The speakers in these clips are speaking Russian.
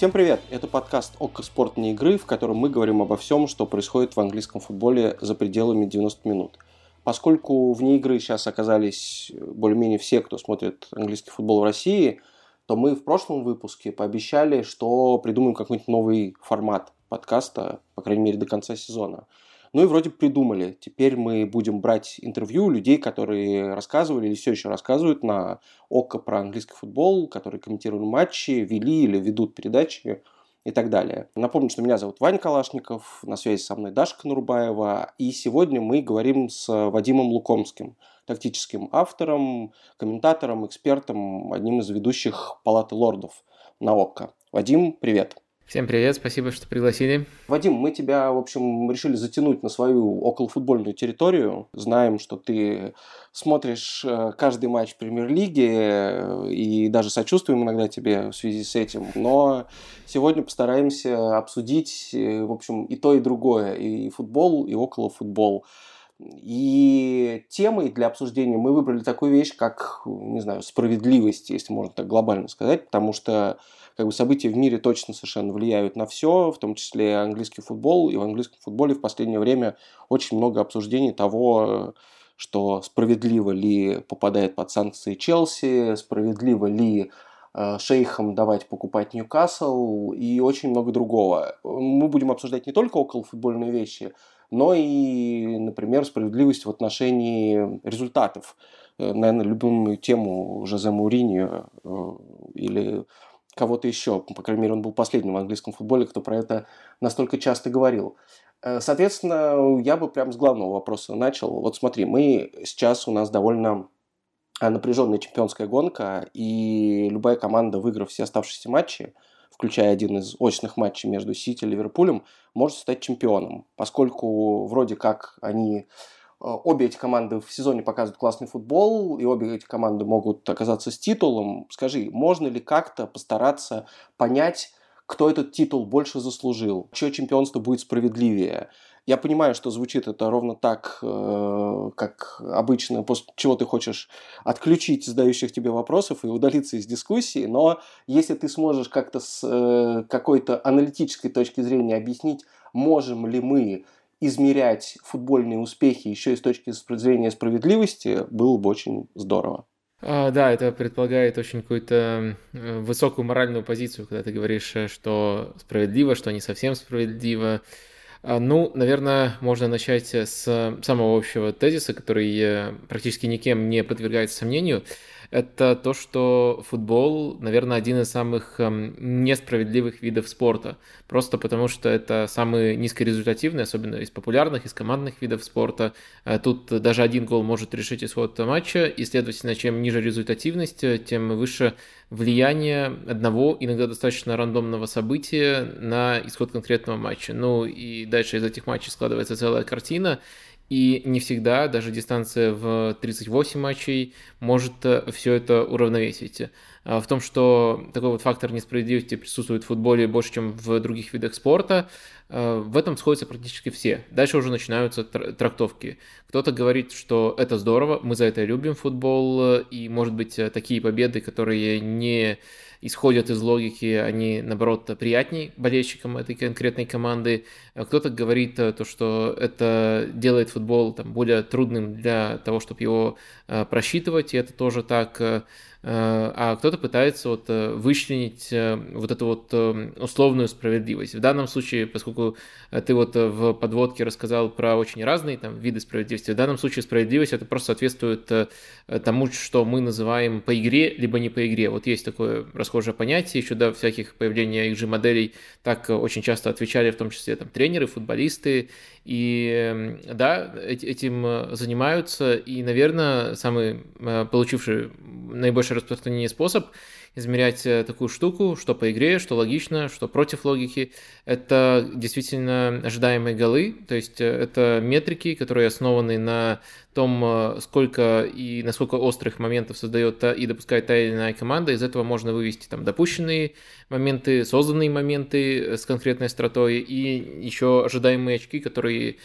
Всем привет! Это подкаст «Око спорт не игры», в котором мы говорим обо всем, что происходит в английском футболе за пределами 90 минут. Поскольку вне игры сейчас оказались более-менее все, кто смотрит английский футбол в России, то мы в прошлом выпуске пообещали, что придумаем какой-нибудь новый формат подкаста, по крайней мере, до конца сезона. Ну и вроде придумали. Теперь мы будем брать интервью людей, которые рассказывали или все еще рассказывают на ОКО про английский футбол, которые комментировали матчи, вели или ведут передачи и так далее. Напомню, что меня зовут Ваня Калашников, на связи со мной Дашка Нурбаева, и сегодня мы говорим с Вадимом Лукомским, тактическим автором, комментатором, экспертом, одним из ведущих Палаты лордов на ОККО. Вадим, привет! Всем привет, спасибо, что пригласили. Вадим, мы тебя, в общем, решили затянуть на свою околофутбольную территорию. Знаем, что ты смотришь э, каждый матч премьер-лиги э, и даже сочувствуем иногда тебе в связи с этим. Но сегодня постараемся обсудить, э, в общем, и то, и другое, и футбол, и околофутбол. И темой для обсуждения мы выбрали такую вещь, как, не знаю, справедливость, если можно так глобально сказать, потому что как бы события в мире точно совершенно влияют на все, в том числе английский футбол. И в английском футболе в последнее время очень много обсуждений того, что справедливо ли попадает под санкции Челси, справедливо ли э, шейхам давать покупать Ньюкасл и очень много другого. Мы будем обсуждать не только около футбольные вещи, но и, например, справедливость в отношении результатов. Э, наверное, любимую тему Жозе Мауриньо э, или кого-то еще. По крайней мере, он был последним в английском футболе, кто про это настолько часто говорил. Э, соответственно, я бы прям с главного вопроса начал. Вот смотри, мы сейчас у нас довольно напряженная чемпионская гонка, и любая команда, выиграв все оставшиеся матчи, включая один из очных матчей между Сити и Ливерпулем, может стать чемпионом, поскольку вроде как они обе эти команды в сезоне показывают классный футбол, и обе эти команды могут оказаться с титулом. Скажи, можно ли как-то постараться понять, кто этот титул больше заслужил, чье чемпионство будет справедливее? Я понимаю, что звучит это ровно так, э, как обычно, после чего ты хочешь отключить задающих тебе вопросов и удалиться из дискуссии, но если ты сможешь как-то с э, какой-то аналитической точки зрения объяснить, можем ли мы измерять футбольные успехи еще и с точки зрения справедливости было бы очень здорово. А, да, это предполагает очень какую-то высокую моральную позицию, когда ты говоришь, э, что справедливо, что не совсем справедливо. А, ну, наверное, можно начать с самого общего тезиса, который э, практически никем не подвергается сомнению это то, что футбол, наверное, один из самых эм, несправедливых видов спорта. Просто потому, что это самый низкорезультативный, особенно из популярных, из командных видов спорта. Э, тут даже один гол может решить исход матча, и, следовательно, чем ниже результативность, тем выше влияние одного, иногда достаточно рандомного события на исход конкретного матча. Ну и дальше из этих матчей складывается целая картина, и не всегда даже дистанция в 38 матчей может э, все это уравновесить. А в том, что такой вот фактор несправедливости присутствует в футболе больше, чем в других видах спорта, э, в этом сходятся практически все. Дальше уже начинаются трактовки. Кто-то говорит, что это здорово, мы за это любим футбол, и, может быть, такие победы, которые не исходят из логики, они, наоборот, приятней болельщикам этой конкретной команды. А кто-то говорит э, то, что это делает футбол там, более трудным для того, чтобы его э, просчитывать, и это тоже так. Э, а кто-то пытается вот вычленить вот эту вот условную справедливость. В данном случае, поскольку ты вот в подводке рассказал про очень разные там виды справедливости, в данном случае справедливость это просто соответствует тому, что мы называем по игре, либо не по игре. Вот есть такое расхожее понятие, еще до всяких появления XG-моделей так очень часто отвечали, в том числе там тренеры, футболисты, и да, этим занимаются, и, наверное, самый получивший наибольшее распространение способ измерять э, такую штуку, что по игре, что логично, что против логики. Это действительно ожидаемые голы, то есть э, это метрики, которые основаны на том, э, сколько и насколько острых моментов создает та и допускает та или иная команда. Из этого можно вывести там допущенные моменты, созданные моменты с конкретной стратой и еще ожидаемые очки, которые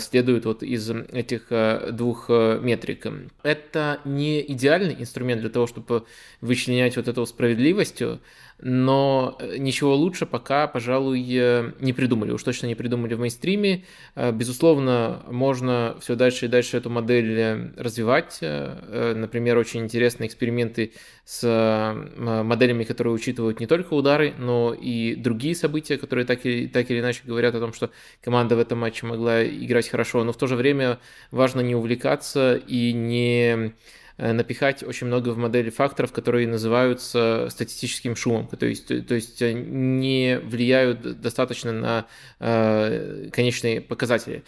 следуют вот из этих двух метрик. Это не идеальный инструмент для того, чтобы вычленять вот эту справедливостью, но э, ничего лучше пока, пожалуй, э, не придумали. Уж точно не придумали в мейнстриме. Э, безусловно, можно все дальше и дальше эту модель развивать. Например, очень интересные эксперименты с моделями, которые учитывают не только удары, но и другие события, которые так или, так или иначе говорят о том, что команда в этом матче могла играть хорошо. Но в то же время важно не увлекаться и не напихать очень много в модели факторов, которые называются статистическим шумом, то есть, то есть э, не влияют достаточно на э, конечные показатели.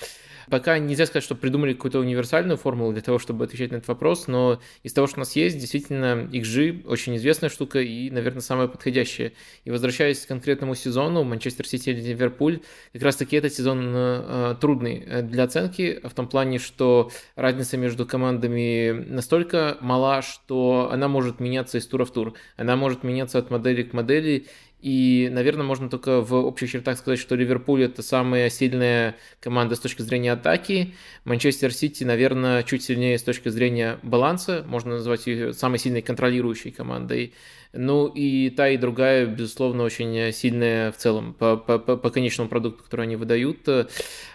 Пока нельзя сказать, что придумали какую-то универсальную формулу для того, чтобы отвечать на этот вопрос, но из того, что у нас есть, действительно, XG очень известная штука и, наверное, самая подходящая. И возвращаясь к конкретному сезону, Манчестер Сити или Ливерпуль, как раз-таки этот сезон э, трудный для оценки, в том плане, что разница между командами настолько мала, что она может меняться из тура в тур. Она может меняться от модели к модели, и, наверное, можно только в общих чертах сказать, что Ливерпуль это самая сильная команда с точки зрения атаки. Манчестер Сити, наверное, чуть сильнее с точки зрения баланса. Можно назвать ее самой сильной контролирующей командой. Ну и та и другая, безусловно, очень сильная в целом по, по, по конечному продукту, который они выдают.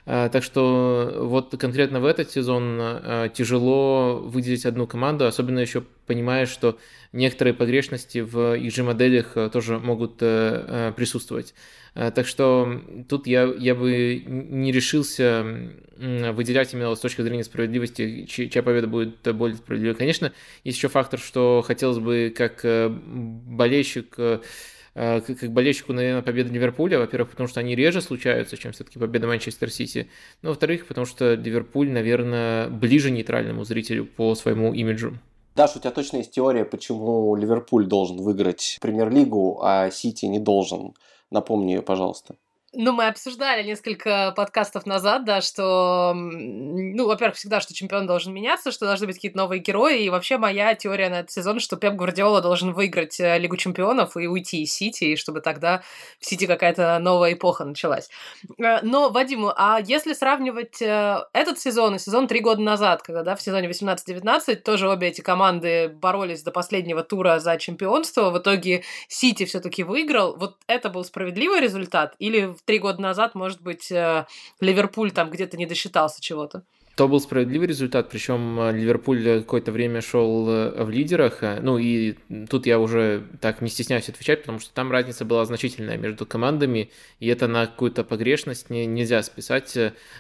А, так что вот конкретно в этот сезон а, тяжело выделить одну команду, особенно еще понимая, что некоторые погрешности в их же моделях э, тоже могут э, э, присутствовать. Так что тут я, я бы не решился выделять именно с точки зрения справедливости, чья победа будет более справедливой. Конечно, есть еще фактор, что хотелось бы как болельщик как болельщику, наверное, победа Ливерпуля, во-первых, потому что они реже случаются, чем все-таки победа Манчестер Сити, но во-вторых, потому что Ливерпуль, наверное, ближе нейтральному зрителю по своему имиджу. Даш, у тебя точно есть теория, почему Ливерпуль должен выиграть премьер-лигу, а Сити не должен? Напомни ее, пожалуйста. Ну, мы обсуждали несколько подкастов назад, да, что, ну, во-первых, всегда, что чемпион должен меняться, что должны быть какие-то новые герои, и вообще моя теория на этот сезон, что Пеп Гвардиола должен выиграть э, Лигу чемпионов и уйти из Сити, и чтобы тогда в Сити какая-то новая эпоха началась. Э, но, Вадиму, а если сравнивать э, этот сезон и сезон три года назад, когда, да, в сезоне 18-19 тоже обе эти команды боролись до последнего тура за чемпионство, в итоге Сити все таки выиграл, вот это был справедливый результат? Или три года назад, может быть, э, Ливерпуль там где-то не досчитался чего-то. То был справедливый результат, причем э, Ливерпуль какое-то время шел э, в лидерах. Ну и тут я уже так не стесняюсь отвечать, потому что там разница была значительная между командами, и это на какую-то погрешность не, нельзя списать.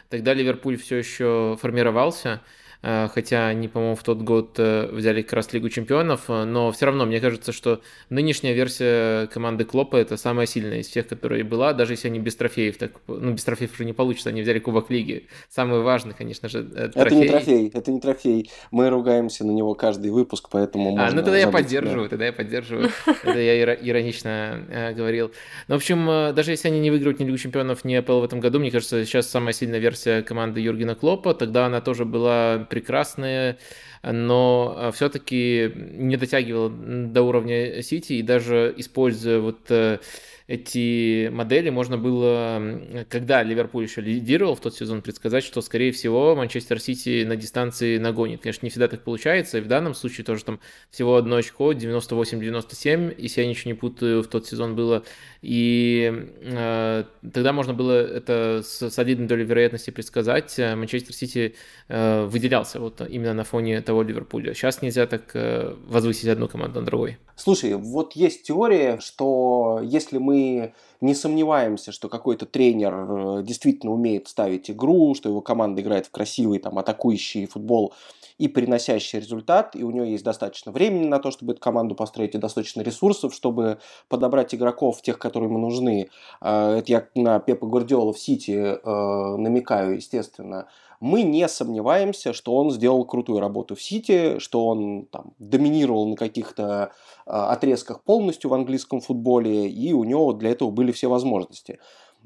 Тогда Ливерпуль все еще формировался. Э, хотя они, по-моему, в тот год э, взяли как раз Лигу Чемпионов, э, но все равно мне кажется, что нынешняя версия команды Клопа это самая сильная из всех, которая была, даже если они без трофеев, так, ну, без трофеев уже не получится, они взяли Кубок Лиги. Самый важный, конечно же, трофей. Это не трофей, это не трофей. Мы ругаемся на него каждый выпуск, поэтому. А, ну тогда я поддерживаю, тогда я поддерживаю. Это я иронично говорил. Ну, в общем, даже если они не выиграют ни Лигу Чемпионов, ни АПЛ в этом году, мне кажется, сейчас самая сильная версия команды Юргена Клопа, тогда она тоже была прекрасные, но а, все-таки не дотягивал до уровня Сити и даже используя вот э, эти модели можно было, когда Ливерпуль еще лидировал в тот сезон, предсказать, что, скорее всего, Манчестер Сити на дистанции нагонит. Конечно, не всегда так получается, и в данном случае тоже там всего одно очко, 98-97, если я ничего не путаю, в тот сезон было. И э, тогда можно было это с солидной долей вероятности предсказать. Манчестер Сити э, выделялся вот именно на фоне того Ливерпуля. Сейчас нельзя так э, возвысить одну команду на другой. Слушай, вот есть теория, что если мы не сомневаемся, что какой-то тренер э, действительно умеет ставить игру, что его команда играет в красивый там атакующий футбол и приносящий результат, и у него есть достаточно времени на то, чтобы эту команду построить, и достаточно ресурсов, чтобы подобрать игроков, тех, которые ему нужны. Э, это я на Пепа Гвардиола в Сити э, намекаю, естественно мы не сомневаемся, что он сделал крутую работу в Сити, что он там, доминировал на каких-то э, отрезках полностью в английском футболе, и у него для этого были все возможности.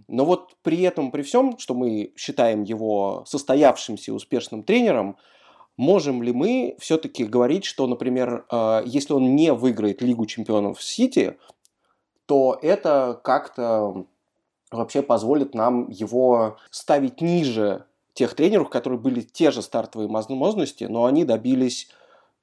Но вот при этом, при всем, что мы считаем его состоявшимся успешным тренером, можем ли мы все-таки говорить, что, например, э, если он не выиграет Лигу чемпионов в Сити, то это как-то вообще позволит нам его ставить ниже тех тренеров, которые были те же стартовые возможности, но они добились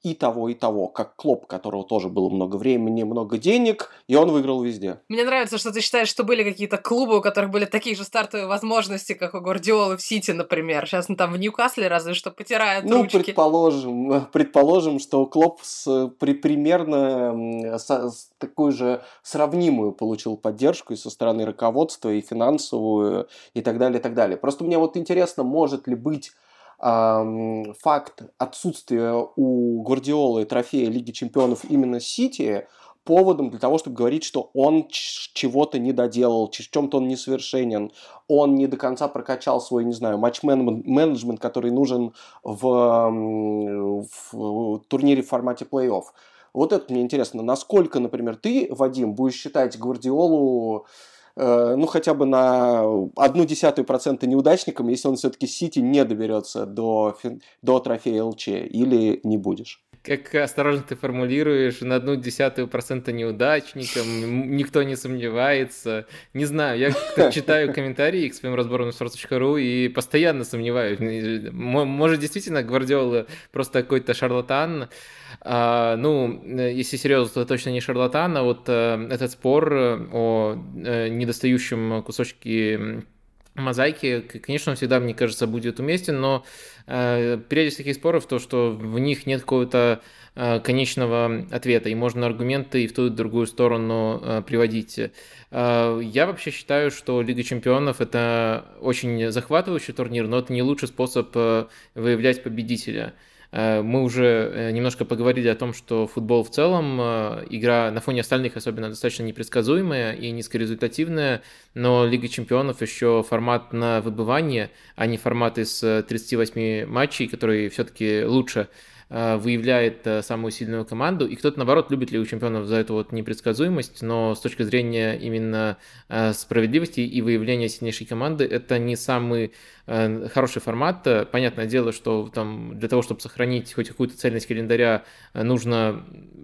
и того, и того, как Клоп, которого тоже было много времени, много денег, и он выиграл везде. Мне нравится, что ты считаешь, что были какие-то клубы, у которых были такие же стартовые возможности, как у Гвардиолы в Сити, например. Сейчас ну, там в Ньюкасле разве что потирают ну, ручки. предположим, предположим, что Клоп с, при, примерно с, с такую же сравнимую получил поддержку и со стороны руководства, и финансовую, и так далее, и так далее. Просто мне вот интересно, может ли быть факт отсутствия у Гвардиолы трофея Лиги Чемпионов именно Сити поводом для того, чтобы говорить, что он чего-то не доделал, в чем-то он несовершенен, он не до конца прокачал свой, не знаю, матч-менеджмент, который нужен в, в турнире в формате плей-офф. Вот это мне интересно. Насколько, например, ты, Вадим, будешь считать Гвардиолу ну, хотя бы на одну десятую процента неудачником, если он все-таки Сити не доберется до, до трофея ЛЧ, или не будешь? Как осторожно ты формулируешь, на одну десятую процента неудачником, никто не сомневается. Не знаю, я читаю комментарии к своим разборам на sports.ru и постоянно сомневаюсь. Может, действительно, Гвардиола просто какой-то шарлатан, а, ну, если серьезно, то точно не шарлатан, а вот а, этот спор э, о недостающем кусочке мозаики, конечно, он всегда, мне кажется, будет уместен, но э, периодически таких споров, то, что в них нет какого-то э, конечного ответа, и можно аргументы и в ту и в другую сторону э, приводить. Э, я вообще считаю, что Лига Чемпионов это очень захватывающий турнир, но это не лучший способ э, выявлять победителя. Э, мы уже э, немножко поговорили о том, что футбол в целом, э, игра на фоне остальных особенно достаточно непредсказуемая и низкорезультативная, но Лига чемпионов еще формат на выбывание, а не формат из 38 матчей, который все-таки лучше выявляет самую сильную команду, и кто-то, наоборот, любит Лигу Чемпионов за эту вот непредсказуемость, но с точки зрения именно справедливости и выявления сильнейшей команды, это не самый хороший формат. Понятное дело, что там для того, чтобы сохранить хоть какую-то цельность календаря, нужно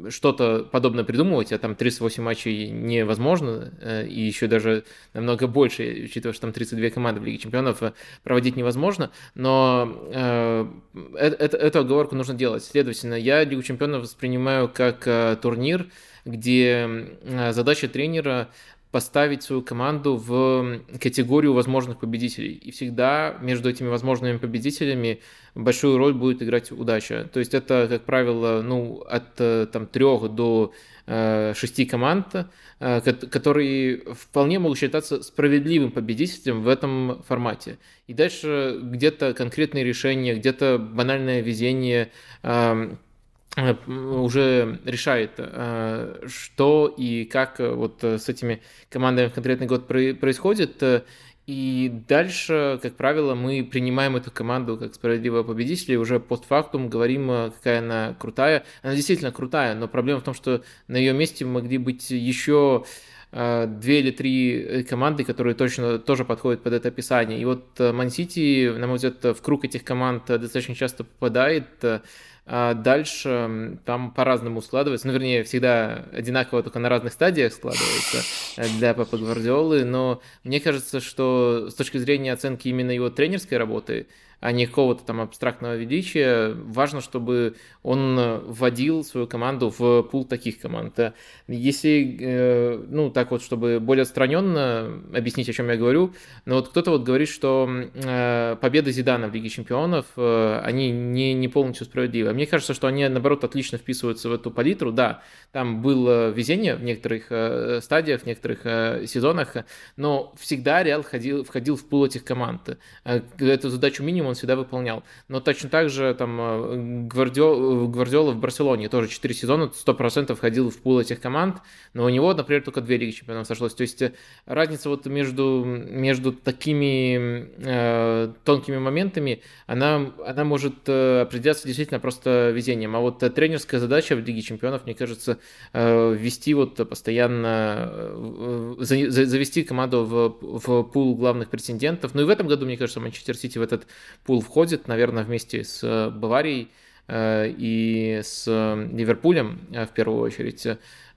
что-то подобное придумывать, а там 38 матчей невозможно, и еще даже намного больше, учитывая, что там 32 команды в Лиге Чемпионов, проводить невозможно, но эту оговорку нужно делать. Следовательно, я Лигу Чемпионов воспринимаю как э, турнир, где э, задача тренера поставить свою команду в категорию возможных победителей. И всегда между этими возможными победителями большую роль будет играть удача. То есть это, как правило, ну, от э, там, трех до э, шести команд, э, которые вполне могут считаться справедливым победителем в этом формате. И дальше где-то конкретные решения, где-то банальное везение Э, уже решает, э, что и как э, вот с этими командами в конкретный год происходит. И дальше, как правило, мы принимаем эту команду как справедливого победителя и уже постфактум говорим, какая она крутая. Она действительно крутая, но проблема в том, что на ее месте могли быть еще две или три команды, которые точно тоже подходят под это описание. И вот Ман-Сити, на мой взгляд, в круг этих команд достаточно часто попадает. А дальше там по-разному складывается, ну, вернее, всегда одинаково, только на разных стадиях складывается э, для Папа Гвардиолы, но мне кажется, что с точки зрения оценки именно его тренерской работы, а не какого-то там абстрактного величия. Важно, чтобы он вводил свою команду в пул таких команд. Если, э, ну, так вот, чтобы более отстраненно объяснить, о чем я говорю, но вот кто-то вот говорит, что э, победы Зидана в Лиге Чемпионов, э, они не, не полностью справедливы. Мне кажется, что они, наоборот, отлично вписываются в эту палитру. Да, там было везение в некоторых стадиях, в некоторых сезонах, но всегда Реал входил, входил в пул этих команд. Эту задачу минимум он всегда выполнял. Но точно так же там э, Гвардиола, Гвардиола в Барселоне тоже 4 сезона 100% входил в пул этих команд, но у него, например, только две Лиги Чемпионов сошлось. То есть э, разница вот между, между такими э, тонкими моментами, она, она может э, определяться действительно просто везением. А вот тренерская задача в Лиге Чемпионов, мне кажется, э, ввести вот постоянно, э, завести команду в, в пул главных претендентов. Ну и в этом году, мне кажется, Манчестер Сити в этот пул входит, наверное, вместе с э, Баварией. и с Ливерпулем в первую очередь.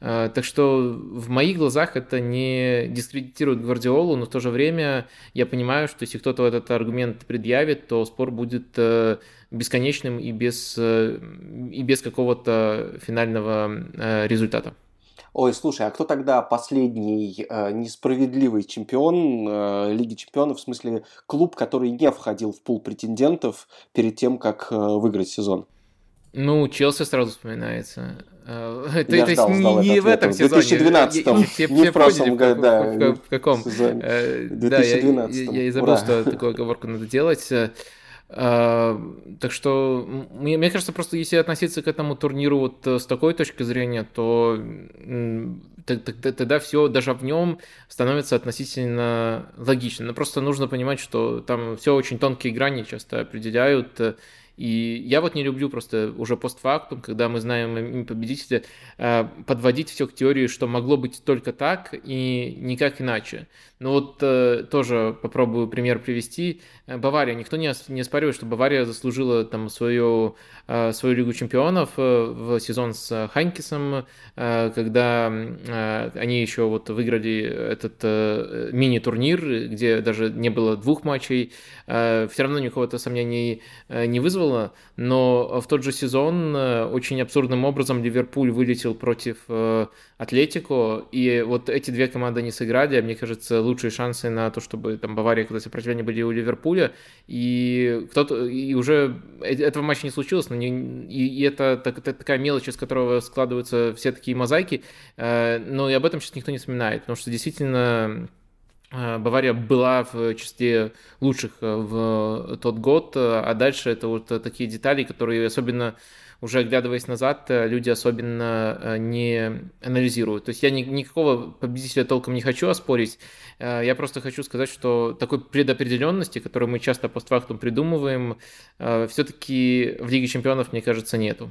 Так что в моих глазах это не дискредитирует Гвардиолу, но в то же время я понимаю, что если кто-то этот аргумент предъявит, то спор будет бесконечным и без, и без какого-то финального результата. Ой, слушай, а кто тогда последний э, несправедливый чемпион э, Лиги Чемпионов, в смысле клуб, который не входил в пул претендентов перед тем, как э, выиграть сезон? Ну, Челси сразу вспоминается. Э, это, я ждал, не, ждал не в этом сезоне. В 2012 не в прошлом году, да. В, в, каком? Сезоне. 2012 Да, я, я, я и забыл, Ура. что такую оговорку надо делать. А, так что, мне, мне кажется, просто если относиться к этому турниру вот э, с такой точки зрения, то тогда, тогда все даже в нем становится относительно логично. Но просто нужно понимать, что там все очень тонкие грани часто определяют, э, и я вот не люблю просто уже постфактум, когда мы знаем победителя, э, подводить все к теории, что могло быть только так и никак иначе. Но вот э, тоже попробую пример привести. Э, Бавария. Никто не, не оспаривает, что Бавария заслужила там свою, свою Лигу чемпионов в сезон с Ханкисом, когда они еще вот выиграли этот мини-турнир, где даже не было двух матчей. Все равно никакого-то сомнений не вызвало было, но в тот же сезон э, очень абсурдным образом Ливерпуль вылетел против э, Атлетико, и вот эти две команды не сыграли, а мне кажется, лучшие шансы на то, чтобы там Бавария когда сопротивление были у Ливерпуля, и кто-то, и уже э, этого матча не случилось, но не, и, и это, так, это такая мелочь, из которого складываются все такие мозаики, но и об этом сейчас никто не вспоминает, потому что действительно Э, Бавария была в числе лучших э, в тот год, э, а дальше это вот такие детали, которые особенно уже оглядываясь назад, люди особенно не анализируют. То есть я ни, никакого победителя толком не хочу оспорить, я просто хочу сказать, что такой предопределенности, которую мы часто постфактум придумываем, все-таки в Лиге чемпионов, мне кажется, нету.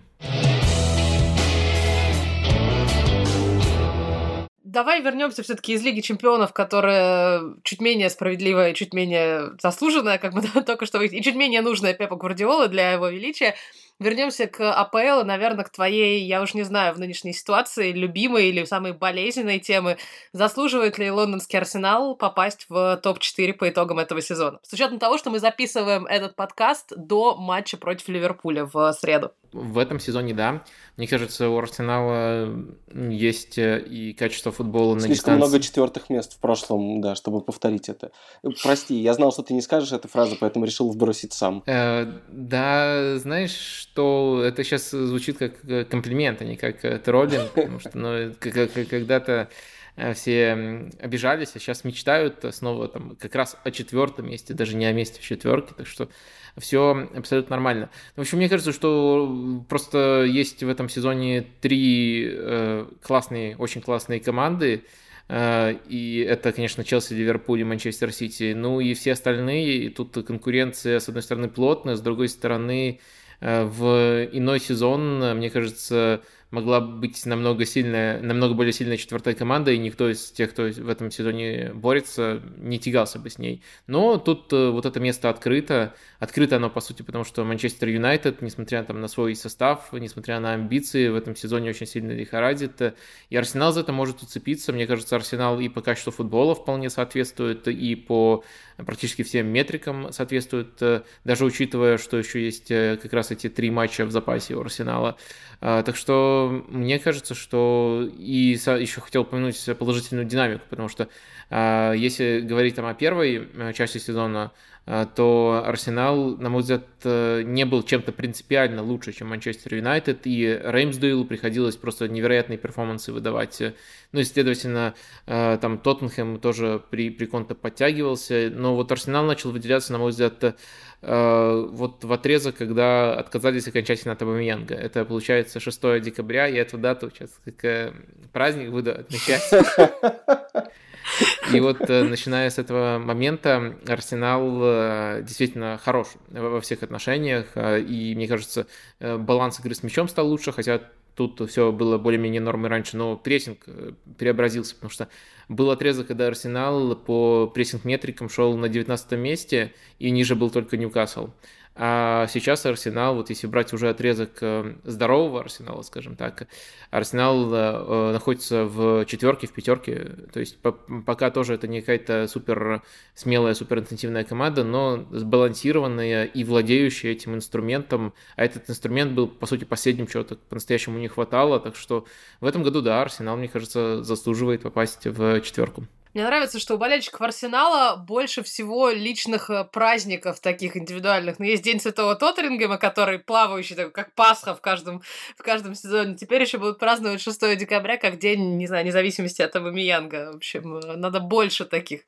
Давай вернемся все-таки из Лиги Чемпионов, которая чуть менее справедливая чуть менее заслуженная, как мы только что и чуть менее нужная Пепа Гвардиола для его величия. Вернемся к АПЛ, наверное, к твоей, я уж не знаю, в нынешней ситуации, любимой или самой болезненной темы. Заслуживает ли лондонский Арсенал попасть в топ-4 по итогам этого сезона? С учетом того, что мы записываем этот подкаст до матча против Ливерпуля в среду. В этом сезоне, да. Мне кажется, у Арсенала есть э, и качество футбола на Слишком дистанции. много четвертых мест в прошлом, да, чтобы повторить это. Прости, я знал, что ты не скажешь эту фразу, поэтому решил вбросить сам. Э, да, знаешь, что это сейчас звучит как э, комплимент, а не как э, троллинг, потому что ну, когда-то Э, все обижались, а сейчас мечтают снова там как раз о четвертом месте, даже не о месте в четверке, так что все абсолютно нормально. В общем, мне кажется, что просто есть в этом сезоне три э, классные, очень классные команды, э, и это, конечно, Челси, Ливерпуль и Манчестер Сити. Ну и все остальные, тут конкуренция, с одной стороны, плотная, с другой стороны, в иной сезон, мне кажется, могла быть намного сильная, намного более сильная четвертая команда, и никто из тех, кто в этом сезоне борется, не тягался бы с ней. Но тут э, вот это место открыто. Открыто оно, по сути, потому что Манчестер Юнайтед, несмотря там, на свой состав, несмотря на амбиции, в этом сезоне очень сильно лихорадит. И Арсенал за это может уцепиться. Мне кажется, Арсенал и по качеству футбола вполне соответствует, и по практически всем метрикам соответствует, даже учитывая, что еще есть э, как раз эти три матча в запасе у Арсенала. А, так что мне кажется, что и еще хотел упомянуть положительную динамику, потому что а, если говорить там о первой э, части сезона, то Арсенал, на мой взгляд, э, не был чем-то принципиально лучше, чем Манчестер Юнайтед, и Реймсдейлу приходилось просто невероятные перформансы выдавать. Ну и, следовательно, э, там Тоттенхэм тоже при, при конте подтягивался, но вот Арсенал начал выделяться, на мой взгляд, э, вот в отрезок, когда отказались окончательно от Абамиянга. Это получается 6 декабря, я эту дату сейчас как праздник буду отмечать. И вот э, начиная с этого момента Арсенал э, действительно хорош во всех отношениях. Э, и мне кажется, баланс игры с мячом стал лучше, хотя тут все было более-менее нормой раньше, но прессинг преобразился, потому что был отрезок, когда Арсенал по прессинг-метрикам шел на 19 месте, и ниже был только Ньюкасл. А сейчас Арсенал, вот если брать уже отрезок э, здорового Арсенала, скажем так, Арсенал э, находится в четверке, в пятерке. То есть пока тоже это не какая-то супер смелая, супер интенсивная команда, но сбалансированная и владеющая этим инструментом. А этот инструмент был, по сути, последним, чего-то по-настоящему не хватало. Так что в этом году, да, Арсенал, мне кажется, заслуживает попасть в четверку. Мне нравится, что у болельщиков Арсенала больше всего личных э, праздников таких индивидуальных. Ну, есть День Святого Тоттерингема, который плавающий, такой, как Пасха в каждом, в каждом сезоне. Теперь еще будут праздновать 6 декабря, как День, не знаю, независимости от Абамиянга. В общем, э, надо больше таких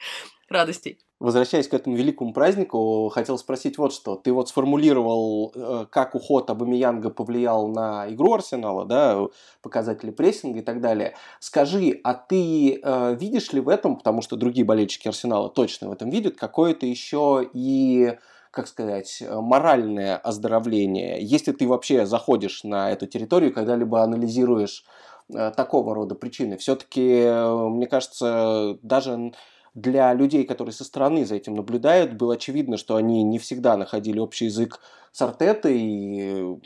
радостей. Возвращаясь к этому великому празднику, хотел спросить вот что. Ты вот сформулировал, э, как уход Абамиянга повлиял на игру Арсенала, да, показатели прессинга и так далее. Скажи, а ты э, видишь ли в этом, потому что другие болельщики Арсенала точно в этом видят, какое-то еще и как сказать, моральное оздоровление, если ты вообще заходишь на эту территорию, когда-либо анализируешь э, такого рода причины. Все-таки, э, мне кажется, даже для людей, которые со стороны за этим наблюдают, было очевидно, что они не всегда находили общий язык с Артетой,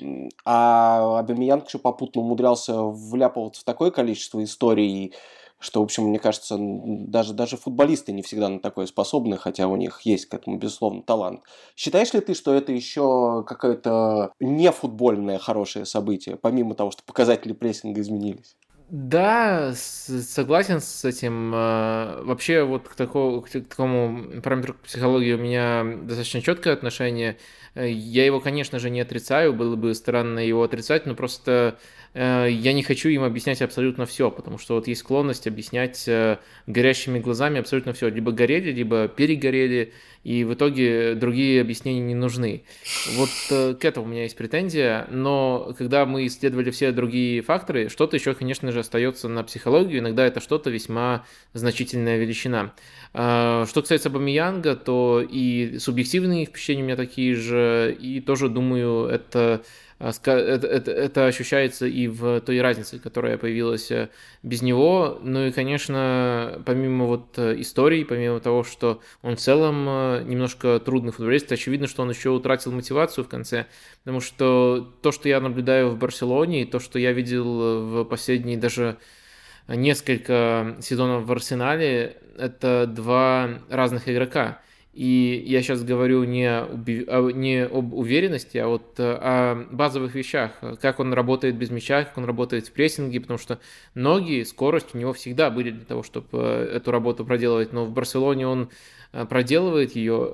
а Абамиянг еще попутно умудрялся вляпываться в такое количество историй, что, в общем, мне кажется, даже, даже футболисты не всегда на такое способны, хотя у них есть к этому, безусловно, талант. Считаешь ли ты, что это еще какое-то нефутбольное хорошее событие, помимо того, что показатели прессинга изменились? Да, согласен с этим. А, вообще вот к, такому, к такому параметру психологии у меня достаточно четкое отношение. Э, я его, конечно же, не отрицаю, было бы странно его отрицать, но просто я не хочу им объяснять абсолютно все, потому что вот есть склонность объяснять э, горящими глазами абсолютно все. Либо горели, либо перегорели, и в итоге другие объяснения не нужны. Вот э, к этому у меня есть претензия, но когда мы исследовали все другие факторы, что-то еще, конечно же, остается на психологию, иногда это что-то весьма значительная величина. Что касается Бамиянга, то и субъективные впечатления у меня такие же, и тоже думаю, это а, это, это, это ощущается и в той разнице, которая появилась э, без него. Ну и, конечно, помимо вот э, истории, помимо того, что он в целом э, немножко трудный футболист, очевидно, что он еще утратил мотивацию в конце, потому что то, что я наблюдаю в Барселоне, и то, что я видел в последние даже несколько сезонов в Арсенале, это два разных игрока. И я сейчас говорю не, об, не об уверенности, а вот э, о базовых вещах. Как он работает без мяча, как он работает в прессинге, потому что ноги, скорость у него всегда были для того, чтобы э, эту работу проделывать. Но в Барселоне он э, проделывает ее,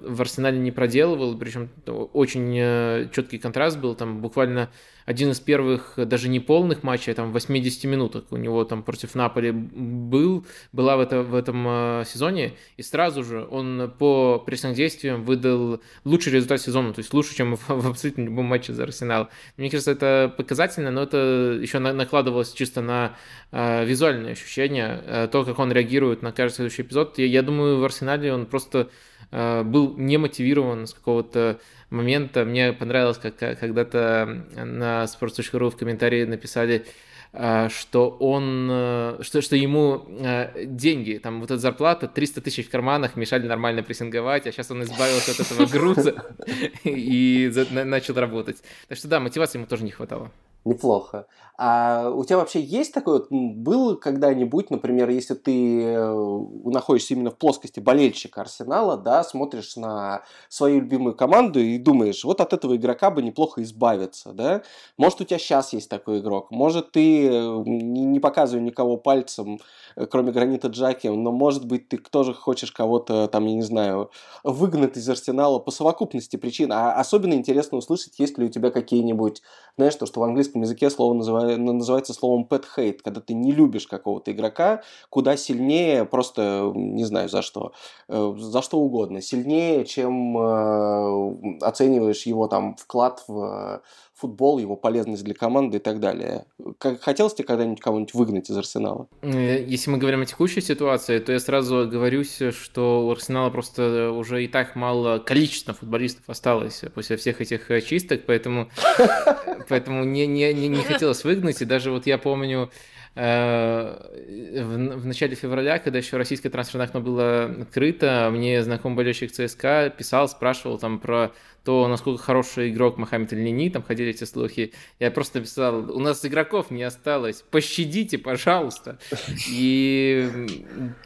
в Арсенале не проделывал, причем очень четкий контраст был, там буквально один из первых даже не полных матчей, а там 80 минуток у него там против Наполи был, была в, это, в этом э, сезоне, и сразу же он по прессинг-действиям выдал лучший результат сезона, то есть лучше, чем в, в абсолютно любом матче за Арсенал. Мне кажется, это показательно, но это еще на, накладывалось чисто на э, визуальные ощущения, э, то, как он реагирует на каждый следующий эпизод. Я, я думаю, в Арсенале он просто был не мотивирован с какого-то момента. Мне понравилось, как когда-то на sports.ru в комментарии написали, а, что он, э, что, что ему э, деньги, там вот эта зарплата, 300 тысяч в карманах мешали нормально прессинговать, а сейчас он избавился от этого груза и начал работать. Так что да, мотивации ему тоже не хватало. Неплохо. А у тебя вообще есть такое, было когда-нибудь, например, если ты э, находишься именно в плоскости болельщика Арсенала, да, смотришь на свою любимую команду и думаешь, вот от этого игрока бы неплохо избавиться, да? Может, у тебя сейчас есть такой игрок, может, ты, э, не показываю никого пальцем, э, кроме Гранита Джаки, но, может быть, ты тоже хочешь кого-то, там, я не знаю, выгнать из Арсенала по совокупности причин. А особенно интересно услышать, есть ли у тебя какие-нибудь, знаешь, то, что в английском языке слово называется ну, называется словом pet hate, когда ты не любишь какого-то игрока, куда сильнее, просто не знаю за что, э, за что угодно, сильнее, чем э, оцениваешь его там вклад в футбол, его полезность для команды и так далее. Как, хотелось тебе когда-нибудь кого-нибудь выгнать из Арсенала? Если мы говорим о текущей ситуации, то я сразу оговорюсь, что у Арсенала просто уже и так мало количества футболистов осталось после всех этих чисток, поэтому, поэтому не, не, не, не хотелось выгнать. И даже вот я помню, в, в начале февраля, когда еще российское трансферное окно было открыто, мне знакомый болельщик ЦСКА писал, спрашивал там про то, насколько хороший игрок Мохаммед Альнини, там ходили эти слухи. Я просто написал, у нас игроков не осталось, пощадите, пожалуйста. И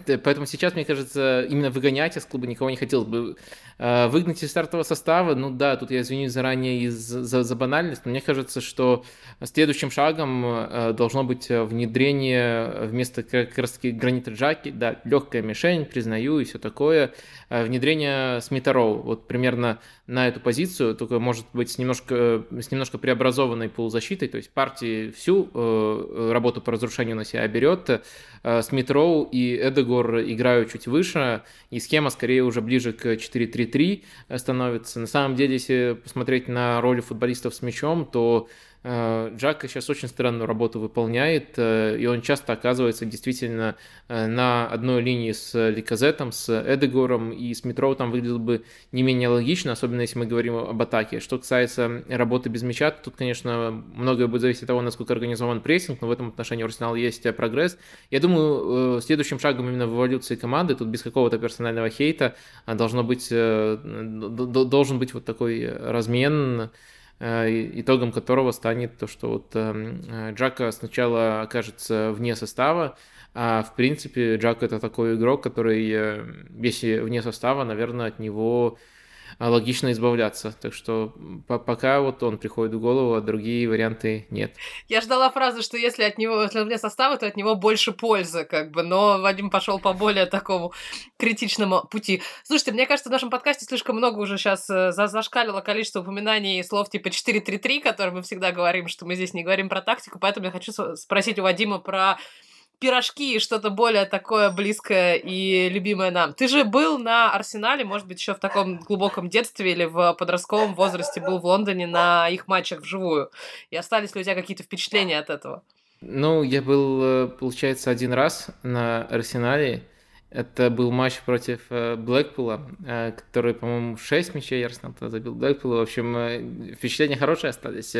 поэтому сейчас, мне кажется, именно выгонять из клуба никого не хотелось бы. А, выгнать из стартового состава, ну да, тут я извинюсь заранее из, за, за банальность, но мне кажется, что следующим шагом а, должно быть внедрение вместо как раз таки гранита Джаки, да, легкая мишень, признаю, и все такое, а, внедрение Смитароу, вот примерно на эту позицию, только может быть с немножко, с немножко преобразованной полузащитой, то есть партии всю э, работу по разрушению на себя берет, э, Смит Роу и Эдегор играют чуть выше, и схема скорее уже ближе к 4-3-3 становится. На самом деле, если посмотреть на роли футболистов с мячом, то Э, Джака сейчас очень странную работу выполняет, э, и он часто оказывается действительно э, на одной линии с Ликазетом, с Эдегором и с Метроу там выглядел бы не менее логично, особенно если мы говорим об атаке. Что касается работы без мяча, тут, конечно, многое будет зависеть от того, насколько организован прессинг, но в этом отношении у Арсенала есть прогресс. Я думаю, следующим шагом именно в эволюции команды, тут без какого-то персонального хейта, должно быть, должен быть вот такой размен, Э, итогом которого станет то, что вот эм, э, Джака сначала окажется вне состава, а в принципе Джак это такой игрок, который, э, если вне состава, наверное, от него логично избавляться. Так что пока вот он приходит в голову, а другие варианты нет. Я ждала фразы, что если от него, для состава, то от него больше пользы, как бы, но Вадим пошел по более такому критичному пути. Слушайте, мне кажется, в нашем подкасте слишком много уже сейчас э, зашкалило количество упоминаний слов типа 4-3-3, которые мы всегда говорим, что мы здесь не говорим про тактику, поэтому я хочу спросить у Вадима про пирожки и что-то более такое близкое и любимое нам. Ты же был на Арсенале, может быть, еще в таком глубоком детстве или в подростковом возрасте был в Лондоне на их матчах вживую. И остались ли у тебя какие-то впечатления от этого? Ну, я был, э, получается, один раз на Арсенале. Это был матч против э, Блэкпула, э, который, по-моему, 6 мячей Арсенал забил Блэкпула. В общем, впечатления хорошие остались.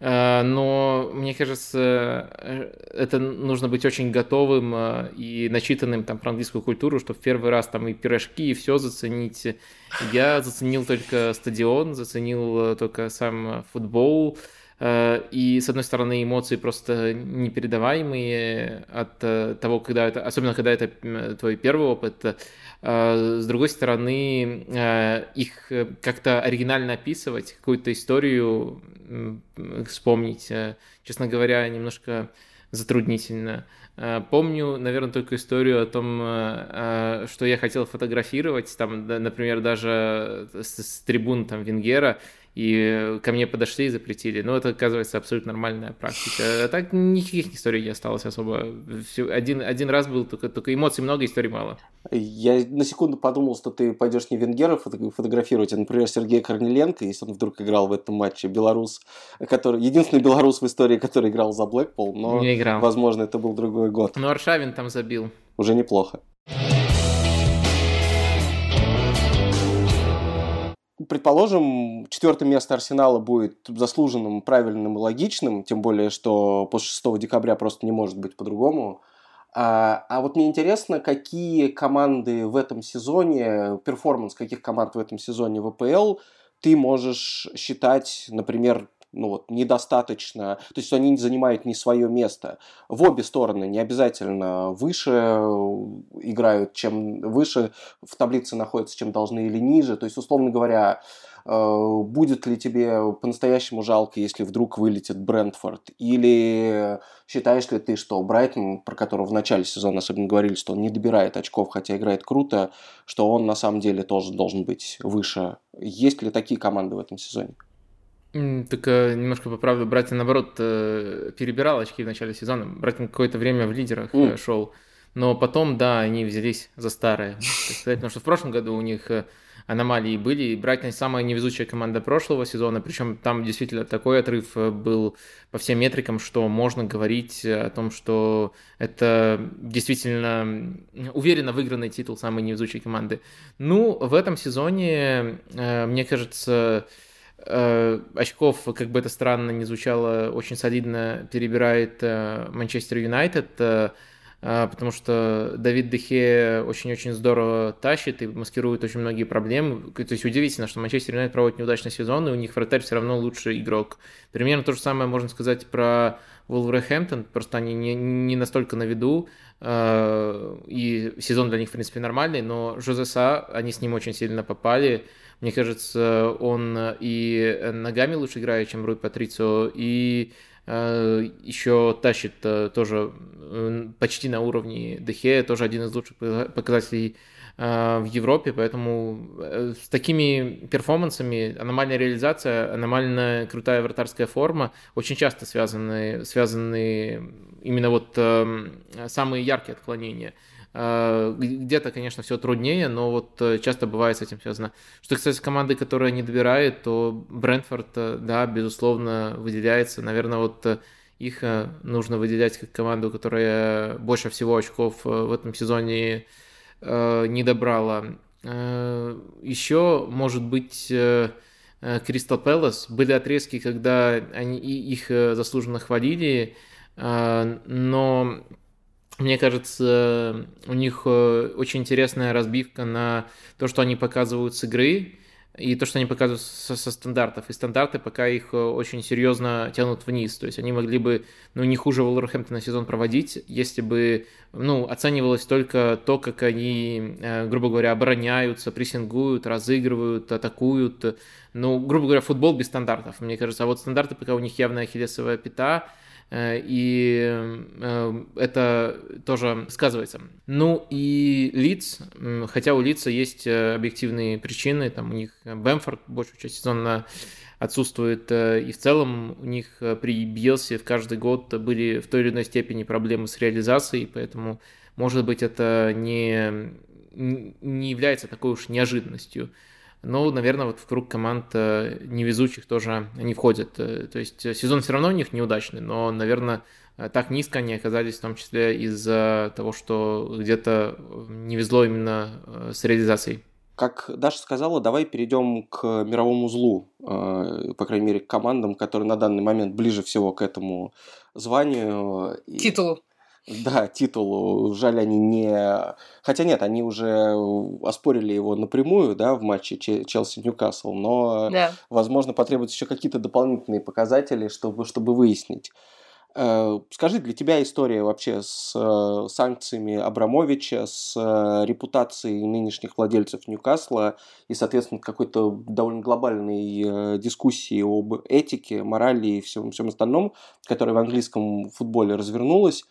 Э, но мне кажется, э, это нужно быть очень готовым э, и начитанным там про английскую культуру, чтобы в первый раз там и пирожки, и все заценить. Я заценил только стадион, заценил только сам футбол, и, с одной стороны, эмоции просто непередаваемые от того, когда это, особенно когда это твой первый опыт, с другой стороны, а, их э, как-то оригинально описывать, какую-то историю вспомнить, э, честно говоря, немножко затруднительно. Помню, наверное, только историю о том, что я хотел фотографировать, там, например, даже с, трибун там Венгера, и ко мне подошли и запретили. Но это, оказывается, абсолютно нормальная практика. А так никаких историй не осталось особо. Один, один раз был, только, только эмоций много, историй мало. Я на секунду подумал, что ты пойдешь не Венгера фотографировать, а, например, Сергея Корнеленко, если он вдруг играл в этом матче, белорус, который, единственный белорус в истории, который играл за Блэкпол, но, не играл. возможно, это был другой год. Ну, Аршавин там забил. Уже неплохо. Предположим, четвертое место Арсенала будет заслуженным, правильным и логичным, тем более, что после 6 декабря просто не может быть по-другому. А, а вот мне интересно, какие команды в этом сезоне, перформанс каких команд в этом сезоне в ВПЛ ты можешь считать, например, ну вот, недостаточно, то есть они занимают не свое место. В обе стороны не обязательно выше играют, чем выше в таблице находятся, чем должны или ниже. То есть, условно говоря, э, будет ли тебе по-настоящему жалко, если вдруг вылетит Брентфорд? Или считаешь ли ты, что Брайтон, про которого в начале сезона особенно говорили, что он не добирает очков, хотя играет круто, что он на самом деле тоже должен быть выше? Есть ли такие команды в этом сезоне? Так немножко поправлю, Брайтон, наоборот, э, перебирал очки в начале сезона. Брайтон какое-то время в лидерах mm. шел. Но потом, да, они взялись за старое, сказать, потому что в прошлом году у них э, аномалии были. И Брайтон самая невезучая команда прошлого сезона, причем там действительно такой отрыв был по всем метрикам, что можно говорить о том, что это действительно уверенно выигранный титул самой невезучей команды. Ну, в этом сезоне, мне кажется, очков, как бы это странно не звучало, очень солидно перебирает Манчестер Юнайтед. А, потому что Давид Дехе очень-очень здорово тащит и маскирует очень многие проблемы. То есть удивительно, что Манчестер Юнайтед проводит неудачный сезон, и у них вратарь все равно лучший игрок. Примерно то же самое можно сказать про Вулверхэмптон, просто они не, не настолько на виду, и сезон для них, в принципе, нормальный, но Жозеса, они с ним очень сильно попали. Мне кажется, он и ногами лучше играет, чем Руй Патрицио, и Э, еще тащит э, тоже почти на уровне Дехе, тоже один из лучших показателей э, в Европе, поэтому с такими перформансами аномальная реализация, аномально крутая вратарская форма очень часто связаны, связаны именно вот самые яркие отклонения – Э, где-то, конечно, все труднее, но вот э, часто бывает с этим связано. Что, кстати, команды, которые не добирает, то Брентфорд, э, да, безусловно, выделяется. Наверное, вот их нужно выделять как команду, которая больше всего очков в этом сезоне не добрала. Еще, может быть, Кристал Пэлас. Были отрезки, когда они их заслуженно хвалили, но мне кажется, у них э, очень интересная разбивка на то, что они показывают с игры, и то, что они показывают со, со стандартов. И стандарты пока их э, очень серьезно тянут вниз. То есть они могли бы, ну, не хуже Волверхэмптона сезон проводить, если бы, ну, оценивалось только то, как они, э, грубо говоря, обороняются, прессингуют, разыгрывают, атакуют. Ну, грубо говоря, футбол без стандартов, мне кажется. А вот стандарты пока у них явная ахиллесовая пята – и э, это тоже сказывается. Ну и лиц, хотя у лица есть э, объективные причины, там у них Бэмфорд большую часть сезона отсутствует, и в целом у них при Бьелсе в каждый год были в той или иной степени проблемы с реализацией, поэтому, может быть, это не, не является такой уж неожиданностью. Но, наверное, вот в круг команд э, невезучих тоже они входят. Э, то есть э, сезон все равно у них неудачный, но, наверное, так низко они оказались в том числе из-за того, что где-то не везло именно с реализацией. Как Даша сказала, давай перейдем к мировому злу, по крайней мере, к командам, которые на данный момент ближе всего к этому званию. Титулу. Да, титул. Жаль, они не... Хотя нет, они уже оспорили его напрямую, да, в матче Челси-Ньюкасл, но, да. возможно, потребуются еще какие-то дополнительные показатели, чтобы, чтобы выяснить. Э, скажи, для тебя история вообще с э, санкциями Абрамовича, с э, репутацией нынешних владельцев Ньюкасла и, соответственно, какой-то довольно глобальной дискуссии об этике, морали и всем, всем остальном, которая в английском футболе развернулась,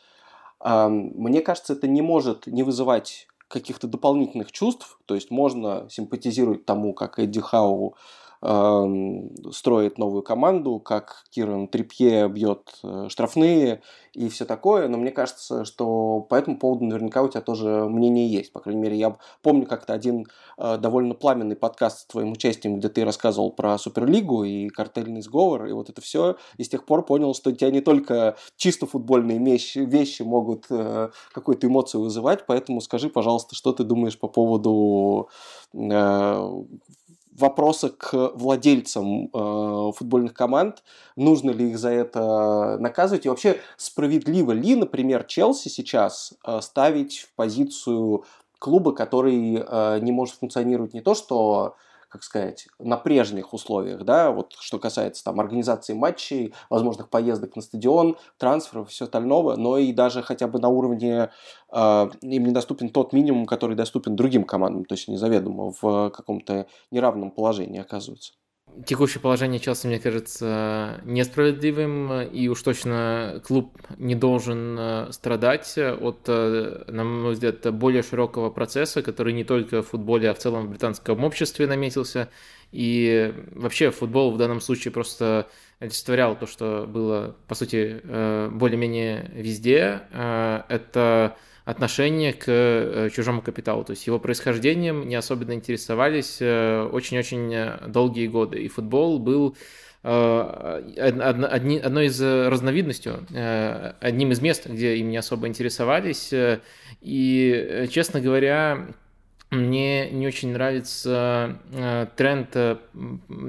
мне кажется, это не может не вызывать каких-то дополнительных чувств, то есть можно симпатизировать тому, как Эдди Хау строит новую команду, как Киран Трипье бьет э, штрафные и все такое, но мне кажется, что по этому поводу наверняка у тебя тоже мнение есть. По крайней мере, я помню как-то один э, довольно пламенный подкаст с твоим участием, где ты рассказывал про Суперлигу и картельный сговор, и вот это все, и с тех пор понял, что у тебя не только чисто футбольные вещи, вещи могут э, какую-то эмоцию вызывать, поэтому скажи, пожалуйста, что ты думаешь по поводу вопроса к владельцам э, футбольных команд, нужно ли их за это наказывать, и вообще справедливо ли, например, Челси сейчас э, ставить в позицию клуба, который э, не может функционировать? Не то, что как сказать, на прежних условиях, да, вот что касается там организации матчей, возможных поездок на стадион, трансферов и все остального, но и даже хотя бы на уровне э, им недоступен тот минимум, который доступен другим командам, то есть они заведомо в каком-то неравном положении оказываются. Текущее положение Челси, мне кажется, несправедливым, и уж точно клуб не должен э, страдать от, э, на мой взгляд, более широкого процесса, который не только в футболе, а в целом в британском обществе наметился. И вообще футбол в данном случае просто олицетворял то, что было, по сути, э, более-менее везде. Это отношение к э, чужому капиталу. То есть его происхождением не особенно интересовались э, очень-очень э, долгие годы. И футбол был одни, одной из разновидностей, одним из мест, где им не особо интересовались. И, честно говоря, мне не очень нравится тренд,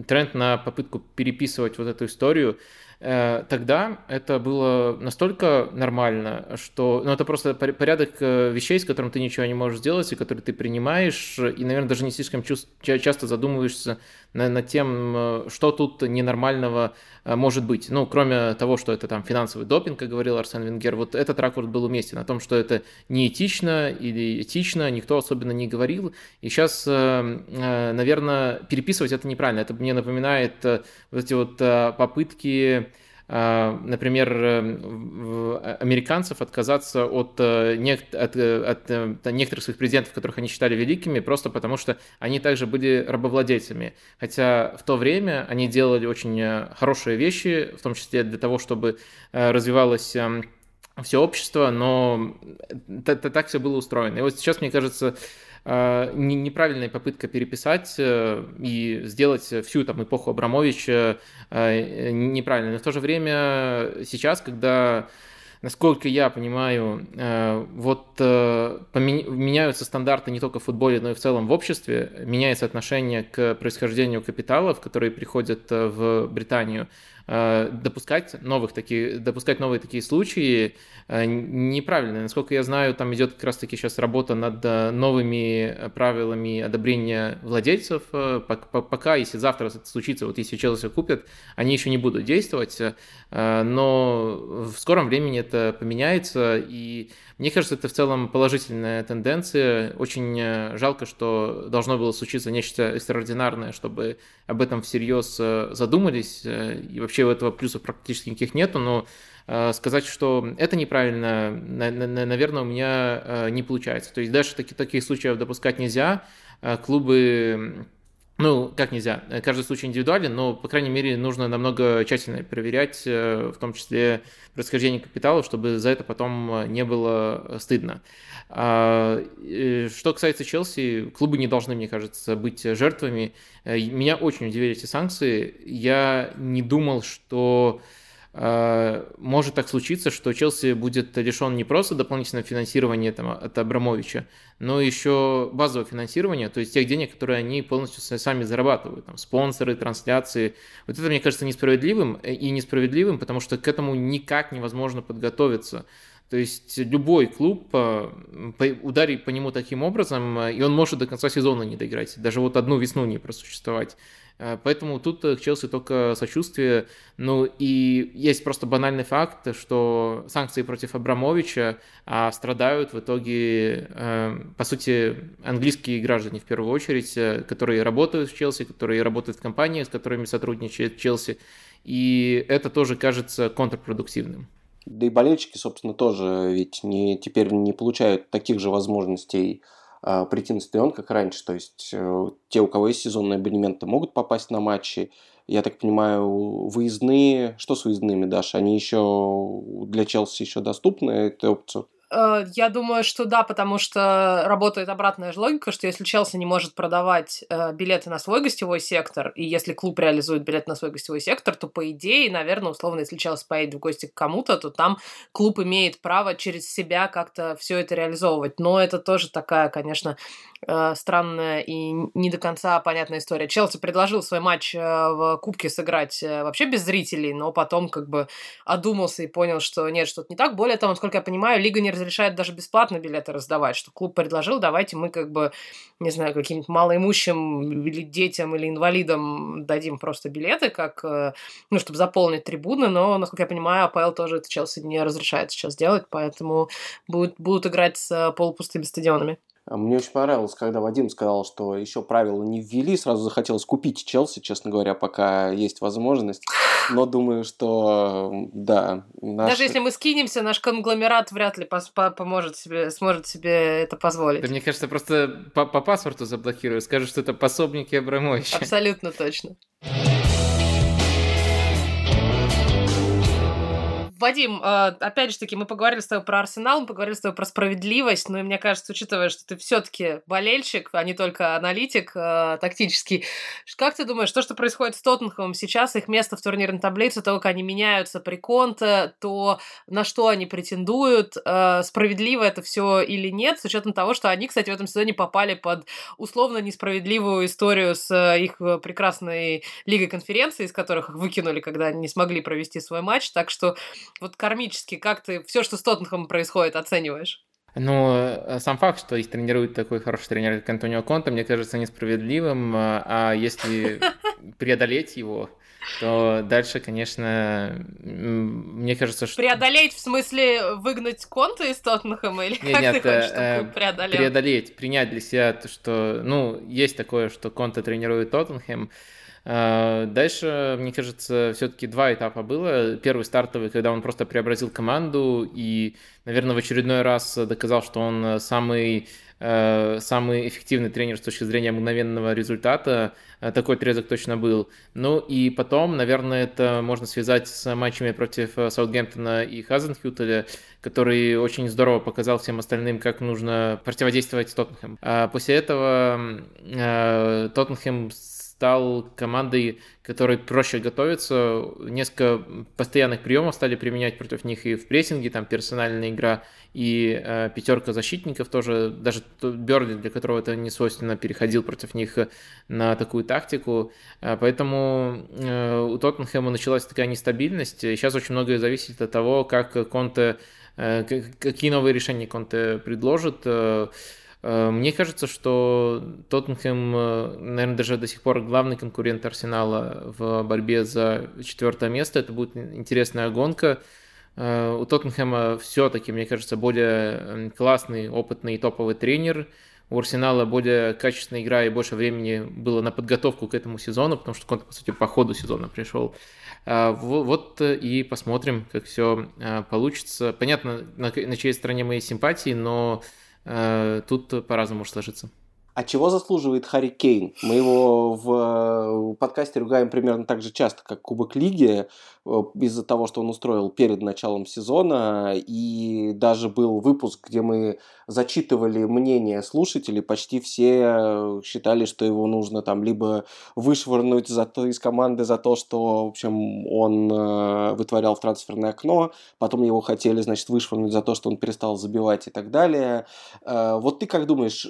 тренд на попытку переписывать вот эту историю. Э, тогда это было настолько нормально, что... Ну, это просто порядок э, вещей, с которым ты ничего не можешь сделать, и которые ты принимаешь, и, наверное, даже не слишком чувств... часто задумываешься над тем, э, что тут ненормального может быть. Ну, кроме того, что это там финансовый допинг, как говорил Арсен Венгер, вот этот ракурс был уместен, о том, что это неэтично или этично, никто особенно не говорил. И сейчас, наверное, переписывать это неправильно. Это мне напоминает вот эти вот попытки например, э, американцев отказаться от, э, от, э, от, от некоторых своих президентов, которых они считали великими, просто потому что они также были рабовладельцами. Хотя в то время они делали очень хорошие вещи, в том числе для того, чтобы развивалось эм, все общество, но так все было устроено. И вот сейчас, мне кажется, а, неправильная попытка переписать э, и сделать всю там эпоху Абрамовича э, неправильно. Но в то же время сейчас, когда насколько я понимаю, э, вот меняются стандарты не только в футболе, но и в целом в обществе, меняется отношение к происхождению капиталов, которые приходят в Британию. Э, допускать новых таких, допускать новые такие случаи э, неправильно. Насколько я знаю, там идет как раз-таки сейчас работа над э, новыми правилами одобрения владельцев. Пока, если завтра это случится, вот если Челси купят, они еще не будут действовать, но в скором времени это поменяется, и мне кажется, это в целом положительная тенденция. Очень э, жалко, что должно было случиться нечто экстраординарное, чтобы об этом всерьез э, задумались. Э, и вообще у этого плюсов практически никаких нету, но сказать, что это неправильно, наверное, у меня не получается. То есть дальше таких, таких случаев допускать нельзя. Клубы ну, как нельзя, каждый случай индивидуален, но, по крайней мере, нужно намного тщательно проверять, в том числе происхождение капиталов, чтобы за это потом не было стыдно. А, что касается Челси, клубы не должны, мне кажется, быть жертвами. Меня очень удивили эти санкции. Я не думал, что Э, может так случиться, что Челси будет лишен не просто дополнительного финансирования там, от Абрамовича, но еще базового финансирования, то есть тех денег, которые они полностью сами зарабатывают, там, спонсоры, трансляции. Вот это, мне кажется, несправедливым э, и несправедливым, потому что к этому никак невозможно подготовиться. То есть любой клуб э, ударит по нему таким образом, и он может до конца сезона не доиграть, даже вот одну весну не просуществовать. Э, поэтому тут э, к Челси только сочувствие. Ну и есть просто банальный факт, что санкции против Абрамовича а страдают в итоге, э, по сути, английские граждане в первую очередь, которые работают в Челси, которые работают в компаниях, с которыми сотрудничает Челси. И это тоже кажется контрпродуктивным. Да и болельщики, собственно, тоже ведь не, теперь не получают таких же возможностей прийти на стадион, как раньше. То есть э, те, у кого есть сезонные абонементы, могут попасть на матчи. Я так понимаю, выездные... Что с выездными, Даша? Они еще для Челси еще доступны, эту опцию? Э, я думаю, что да, потому что работает обратная же логика, что если Челси не может продавать э, билеты на свой гостевой сектор, и если клуб реализует билет на свой гостевой сектор, то по идее, наверное, условно, если Челси поедет в гости к кому-то, то там клуб имеет право через себя как-то все это реализовывать. Но это тоже такая, конечно, э, странная и не до конца понятная история. Челси предложил свой матч в Кубке сыграть вообще без зрителей, но потом как бы одумался и понял, что нет, что-то не так. Более того, насколько я понимаю, Лига не разрешает даже бесплатно билеты раздавать, что клуб предложил, давайте мы как бы, не знаю, каким-нибудь малоимущим или детям, или инвалидам дадим просто билеты, как, э, ну, чтобы заполнить трибуны, но, насколько я понимаю, АПЛ тоже это Челси не разрешает сейчас делать, поэтому будут, будут играть с полупустыми стадионами. А мне очень понравилось, когда Вадим сказал, что еще правила не ввели, сразу захотелось купить Челси, честно говоря, пока есть возможность. Но думаю, что да. Наш... Даже если мы скинемся, наш конгломерат вряд ли поможет себе, сможет себе это позволить. Да мне кажется, просто по, по паспорту заблокируют, скажут, что это пособники Абрамовича. Абсолютно точно. Вадим, э, опять же таки, мы поговорили с тобой про Арсенал, мы поговорили с тобой про справедливость, но и мне кажется, учитывая, что ты все-таки болельщик, а не только аналитик э, тактический, как ты думаешь, то, что происходит с Тоттенхэмом сейчас, их место в турнирной таблице, то, как они меняются при Конте, то, на что они претендуют, э, справедливо это все или нет, с учетом того, что они, кстати, в этом сезоне попали под условно несправедливую историю с их прекрасной лигой конференции, из которых их выкинули, когда они не смогли провести свой матч, так что вот кармически, как ты все, что с Тоттенхэмом происходит, оцениваешь? Ну, э, сам факт, что их тренирует такой хороший тренер, как Антонио Конте, мне кажется несправедливым, а если преодолеть его, то дальше, конечно, мне кажется, что... Преодолеть в смысле выгнать Конта из Тоттенхэма? Или нет, как нет, ты хочешь, чтобы э, преодолел? Преодолеть, принять для себя то, что, ну, есть такое, что Конта тренирует Тоттенхэм, а, дальше, мне кажется, все-таки два этапа было. Первый стартовый, когда он просто преобразил команду и, наверное, в очередной раз доказал, что он самый э, самый эффективный тренер с точки зрения мгновенного результата. Э, такой отрезок точно был. Ну и потом, наверное, это можно связать с матчами против э, Саутгемптона и Хазенхютеля, который очень здорово показал всем остальным, как нужно противодействовать Тоттенхэм. А после этого Тоттенхэм стал командой, которой проще готовиться. Несколько постоянных приемов стали применять против них и в прессинге, там персональная игра, и э, пятерка защитников тоже, даже Берли, для которого это не свойственно, переходил против них на такую тактику. Э, поэтому э, у Тоттенхэма началась такая нестабильность. Сейчас очень многое зависит от того, как Конте, э, какие новые решения Конте предложит. Э, Э, мне кажется, что Тоттенхэм, э, наверное, даже до сих пор главный конкурент Арсенала в борьбе за четвертое место. Это будет интересная гонка. Э, у Тоттенхэма все-таки, мне кажется, более классный, опытный и топовый тренер. У Арсенала более качественная игра и больше времени было на подготовку к этому сезону, потому что Конте, по сути, по ходу сезона пришел. Вот и посмотрим, как все получится. Понятно, на чьей стороне моей симпатии, но Э, тут по-разному может сложиться. А чего заслуживает Харри Кейн? Мы его в подкасте ругаем примерно так же часто, как Кубок Лиги, э, из-за того, что он устроил перед началом сезона. И даже был выпуск, где мы зачитывали мнение слушателей. Почти все считали, что его нужно там либо вышвырнуть за то, из команды за то, что, в общем, он э, вытворял в трансферное окно. Потом его хотели, значит, вышвырнуть за то, что он перестал забивать и так далее. Э, вот ты как думаешь,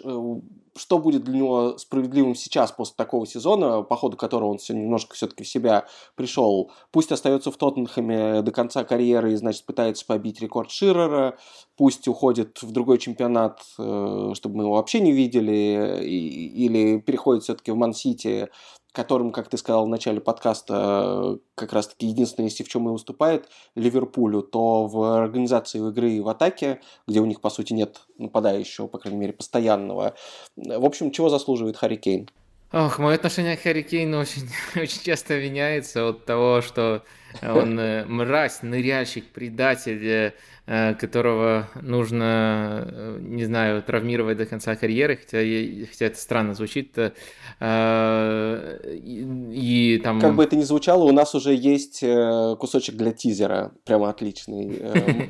что будет для него справедливым сейчас после такого сезона, по ходу которого он все немножко все-таки в себя пришел. Пусть остается в Тоттенхэме до конца карьеры и, значит, пытается побить рекорд Ширера, пусть уходит в другой чемпионат, э, чтобы мы его вообще не видели, или переходит все-таки в Ман-Сити, которым, как ты сказал в начале подкаста, как раз-таки единственное, если в чем и уступает Ливерпулю, то в организации игры и в атаке, где у них, по сути, нет нападающего, по крайней мере, постоянного. В общем, чего заслуживает Харри Кейн? Ох, мое отношение к Харри Кейну очень, очень часто меняется от того, что он э, мразь, ныряльщик, предатель, э, которого нужно, э, не знаю, травмировать до конца карьеры, хотя, хотя это странно звучит. И, и там... Как бы это ни звучало, у нас уже есть кусочек для тизера, прямо отличный.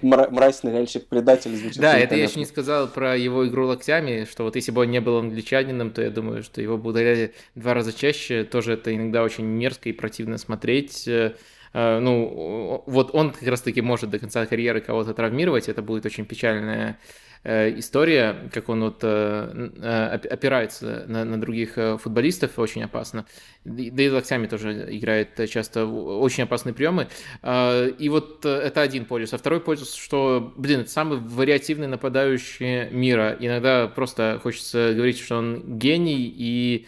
Мразь, ныряльщик, предатель звучит. Да, это я еще не сказал про его игру локтями, что вот если бы он не был англичанином, то я думаю, что его бы ударяли два раза чаще. Тоже это иногда очень мерзко и противно смотреть. Э, ну, вот он как раз-таки может до конца карьеры кого-то травмировать, это будет очень печальная э, история, как он вот э, опирается на, на других футболистов, очень опасно. Да и локтями тоже играет часто очень опасные приемы. И вот это один полюс. А второй полюс, что, блин, это самый вариативный нападающий мира. Иногда просто хочется говорить, что он гений и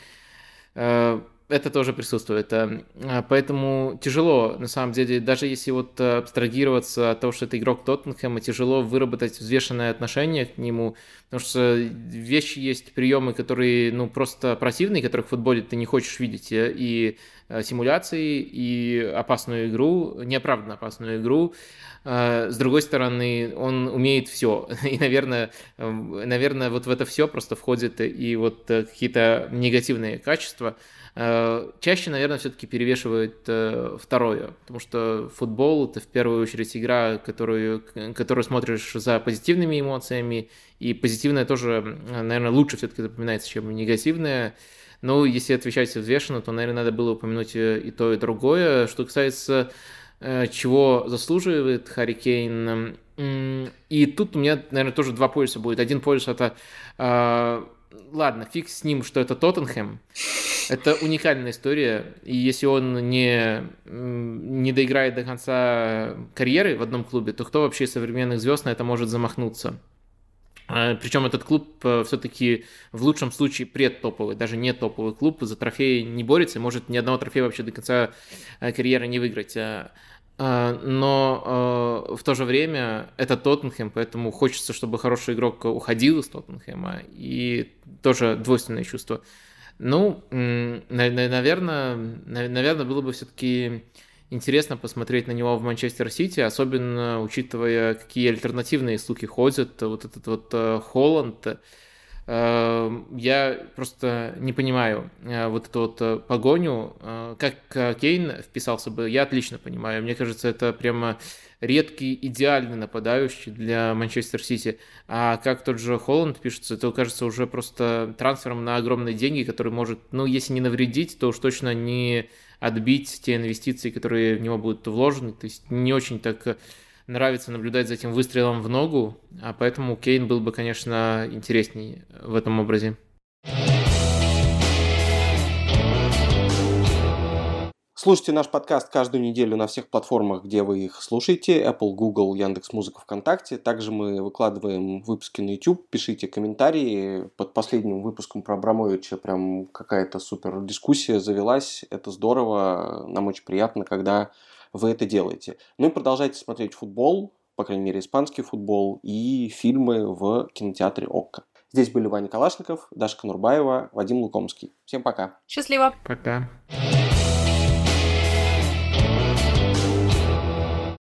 это тоже присутствует. Э, а, поэтому тяжело, на самом деле, даже если вот абстрагироваться от того, что это игрок Тоттенхэма, тяжело выработать взвешенное отношение к нему, Потому что вещи есть, приемы, которые, ну, просто противные, которых в футболе ты не хочешь видеть, и э, симуляции, и опасную игру, неоправданно опасную игру. А, с другой стороны, он умеет все. И, наверное, наверное, вот в это все просто входит и вот э, какие-то негативные качества. Чаще, наверное, все-таки перевешивает э, второе, потому что футбол это в первую очередь игра, которую, которую смотришь за позитивными эмоциями, и позитивное тоже, наверное, лучше все-таки запоминается, чем негативное. Но если отвечать взвешенно, то, наверное, надо было упомянуть и то, и другое. Что касается Э, чего заслуживает Харри Кейн. И тут у меня, наверное, тоже два полюса будет. Один полюс это... Э, ладно, фиг с ним, что это Тоттенхэм. Это уникальная история, и если он не, не доиграет до конца карьеры в одном клубе, то кто вообще из современных звезд на это может замахнуться? А, Причем этот клуб э, все-таки в лучшем случае предтоповый, даже не топовый клуб, за трофей не борется, может ни одного трофея вообще до конца карьеры не выиграть. А, а, но э, в то же время это Тоттенхэм, поэтому хочется, чтобы хороший игрок уходил из Тоттенхэма, и тоже двойственное чувство. Ну, наверное, наверное, было бы все-таки интересно посмотреть на него в Манчестер Сити, особенно учитывая, какие альтернативные слухи ходят. Вот этот вот э, Холланд, Эм, я просто не понимаю э, вот эту вот э, погоню. Э, как Кейн вписался бы, я отлично понимаю. Мне кажется, это прямо редкий, идеальный нападающий для Манчестер Сити. А как тот же Холланд пишется, это кажется уже просто трансфером на огромные деньги, который может, ну, если не навредить, то уж точно не отбить те инвестиции, которые в него будут вложены. То есть не очень так нравится наблюдать за этим выстрелом в ногу, а поэтому Кейн был бы, конечно, интересней в этом образе. Слушайте наш подкаст каждую неделю на всех платформах, где вы их слушаете. Apple, Google, Яндекс Музыка, ВКонтакте. Также мы выкладываем выпуски на YouTube. Пишите комментарии. Под последним выпуском про Абрамовича прям какая-то супер дискуссия завелась. Это здорово. Нам очень приятно, когда вы это делаете. Ну и продолжайте смотреть футбол, по крайней мере, испанский футбол и фильмы в кинотеатре ОККО. Здесь были Ваня Калашников, Даша Конурбаева, Вадим Лукомский. Всем пока. Счастливо. Пока.